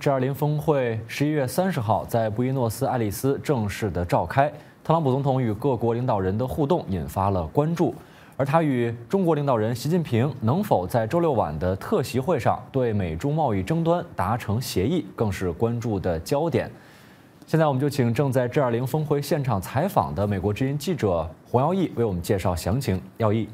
G20 峰会十一月三十号在布宜诺斯艾利斯正式的召开，特朗普总统与各国领导人的互动引发了关注，而他与中国领导人习近平能否在周六晚的特席会上对美中贸易争端达成协议，更是关注的焦点。现在我们就请正在 G20 峰会现场采访的美国之音记者洪耀义为我们介绍详情。耀义，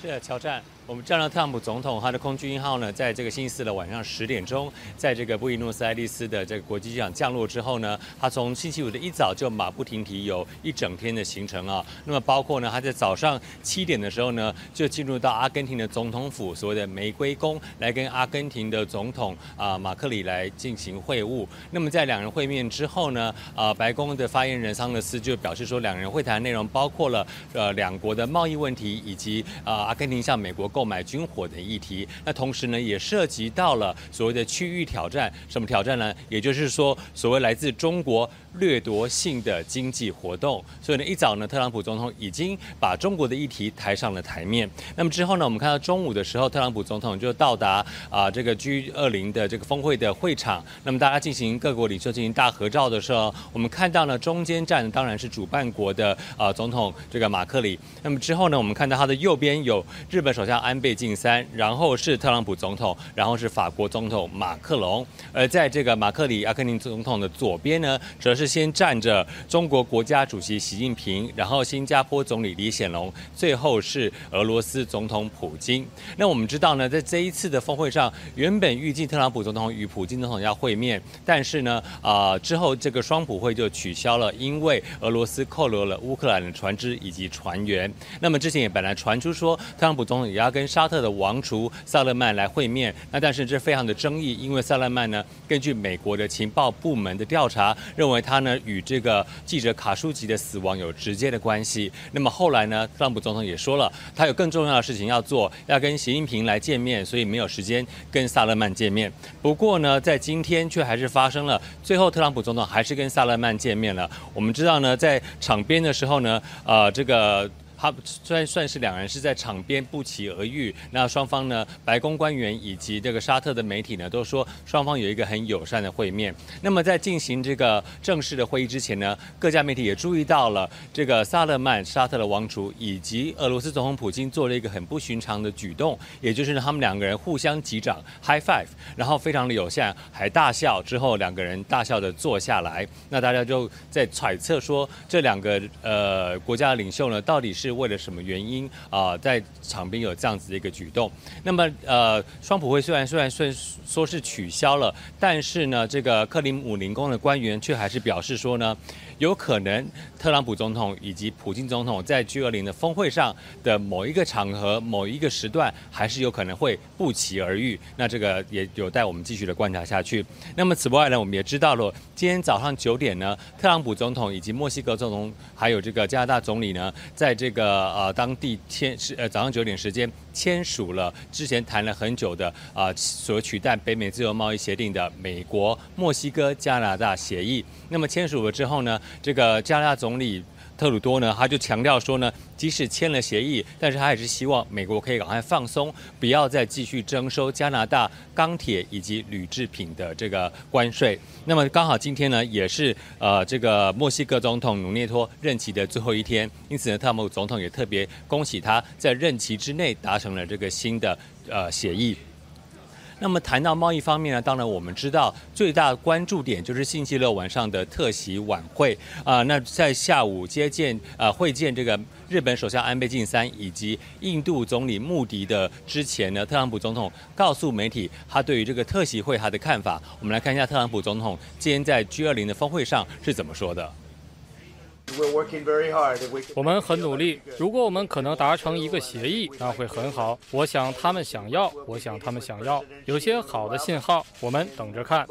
是的，乔战。我们见到特朗普总统他的空军一号呢，在这个星期四的晚上十点钟，在这个布宜诺斯艾利斯的这个国际机场降落之后呢，他从星期五的一早就马不停蹄，有一整天的行程啊。那么包括呢，他在早上七点的时候呢，就进入到阿根廷的总统府，所谓的玫瑰宫，来跟阿根廷的总统啊马克里来进行会晤。那么在两人会面之后呢，啊，白宫的发言人桑德斯就表示说，两人会谈内容包括了呃两国的贸易问题，以及啊阿根廷向美国购买军火的议题，那同时呢，也涉及到了所谓的区域挑战。什么挑战呢？也就是说，所谓来自中国掠夺性的经济活动。所以呢，一早呢，特朗普总统已经把中国的议题抬上了台面。那么之后呢，我们看到中午的时候，特朗普总统就到达啊这个 G 二零的这个峰会的会场。那么大家进行各国领袖进行大合照的时候，我们看到呢，中间站当然是主办国的啊总统这个马克里。那么之后呢，我们看到他的右边有日本首相安倍。晋三，然后是特朗普总统，然后是法国总统马克龙，而在这个马克里阿根廷总统的左边呢，则是先站着中国国家主席习近平，然后新加坡总理李显龙，最后是俄罗斯总统普京。那我们知道呢，在这一次的峰会上，原本预计特朗普总统与普京总统要会面，但是呢，啊之后这个双普会就取消了，因为俄罗斯扣留了乌克兰的船只以及船员。那么之前也本来传出说，特朗普总统也要跟沙特的王储萨勒曼来会面，那但是这非常的争议，因为萨勒曼呢，根据美国的情报部门的调查，认为他呢与这个记者卡舒吉的死亡有直接的关系。那么后来呢，特朗普总统也说了，他有更重要的事情要做，要跟习近平来见面，所以没有时间跟萨勒曼见面。不过呢，在今天却还是发生了，最后特朗普总统还是跟萨勒曼见面了。我们知道呢，在场边的时候呢，呃，这个。他虽然算是两人是在场边不期而遇，那双方呢，白宫官员以及这个沙特的媒体呢，都说双方有一个很友善的会面。那么在进行这个正式的会议之前呢，各家媒体也注意到了这个萨勒曼沙特的王储以及俄罗斯总统普京做了一个很不寻常的举动，也就是呢，他们两个人互相击掌 high five，然后非常的友善，还大笑之后两个人大笑的坐下来。那大家就在揣测说，这两个呃国家的领袖呢，到底是为了什么原因啊，在场边有这样子的一个举动？那么，呃，双普会虽然虽然说说是取消了，但是呢，这个克林姆林宫的官员却还是表示说呢。有可能特朗普总统以及普京总统在 G 二零的峰会上的某一个场合、某一个时段，还是有可能会不期而遇。那这个也有待我们继续的观察下去。那么此外呢，我们也知道了，今天早上九点呢，特朗普总统以及墨西哥总统还有这个加拿大总理呢，在这个呃当地签是呃早上九点时间签署了之前谈了很久的啊所取代北美自由贸易协定的美国墨西哥加拿大协议。那么签署了之后呢？这个加拿大总理特鲁多呢，他就强调说呢，即使签了协议，但是他还是希望美国可以赶快放松，不要再继续征收加拿大钢铁以及铝制品的这个关税。那么刚好今天呢，也是呃这个墨西哥总统努涅托任期的最后一天，因此呢，特朗普总统也特别恭喜他在任期之内达成了这个新的呃协议。那么谈到贸易方面呢，当然我们知道最大关注点就是星期六晚上的特席晚会啊。那在下午接见呃会见这个日本首相安倍晋三以及印度总理穆迪的之前呢，特朗普总统告诉媒体他对于这个特席会他的看法。我们来看一下特朗普总统今天在 G 二零的峰会上是怎么说的。我们很努力。如果我们可能达成一个协议，那会很好。我想他们想要，我想他们想要。有些好的信号，我们等着看。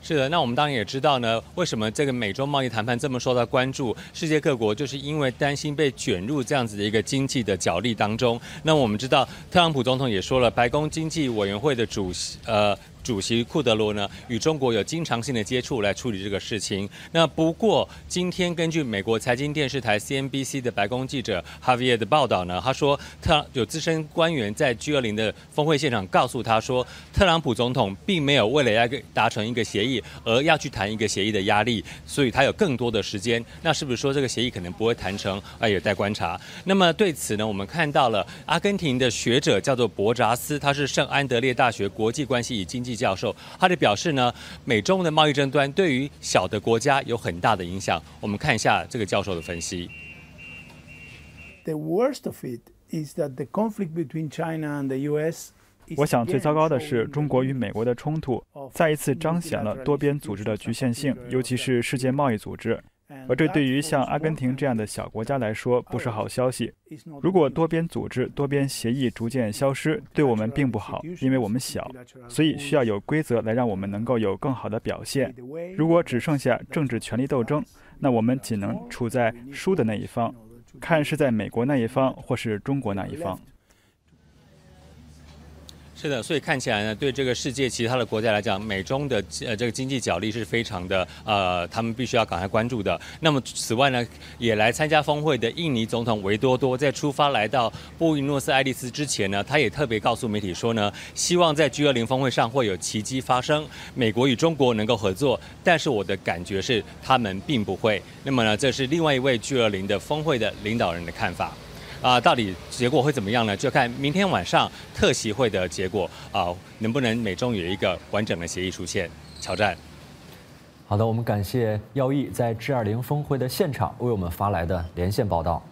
是的，那我们当然也知道呢，为什么这个美洲贸易谈判这么受到关注？世界各国就是因为担心被卷入这样子的一个经济的角力当中。那我们知道，特朗普总统也说了，白宫经济委员会的主席呃。主席库德罗呢，与中国有经常性的接触来处理这个事情。那不过今天根据美国财经电视台 CNBC 的白宫记者 Javier 的报道呢，他说特有资深官员在 G20 的峰会现场告诉他说，特朗普总统并没有为了要达成一个协议而要去谈一个协议的压力，所以他有更多的时间。那是不是说这个协议可能不会谈成？啊，有待观察。那么对此呢，我们看到了阿根廷的学者叫做博扎斯，他是圣安德烈大学国际关系与经济教授，他就表示呢，美中的贸易争端对于小的国家有很大的影响。我们看一下这个教授的分析。The worst of it is that the conflict between China and the U.S. 我想最糟糕的是中国与美国的冲突，再一次彰显了多边组织的局限性，尤其是世界贸易组织。而这对于像阿根廷这样的小国家来说不是好消息。如果多边组织、多边协议逐渐消失，对我们并不好，因为我们小，所以需要有规则来让我们能够有更好的表现。如果只剩下政治权力斗争，那我们仅能处在输的那一方，看是在美国那一方或是中国那一方。是的，所以看起来呢，对这个世界其他的国家来讲，美中的呃这个经济角力是非常的呃，他们必须要赶快关注的。那么此外呢，也来参加峰会的印尼总统维多多在出发来到布宜诺斯艾利斯之前呢，他也特别告诉媒体说呢，希望在 G20 峰会上会有奇迹发生，美国与中国能够合作。但是我的感觉是，他们并不会。那么呢，这是另外一位 G20 的峰会的领导人的看法。啊，到底结果会怎么样呢？就看明天晚上特席会的结果啊，能不能美中有一个完整的协议出现？挑战。好的，我们感谢耀义在 G20 峰会的现场为我们发来的连线报道。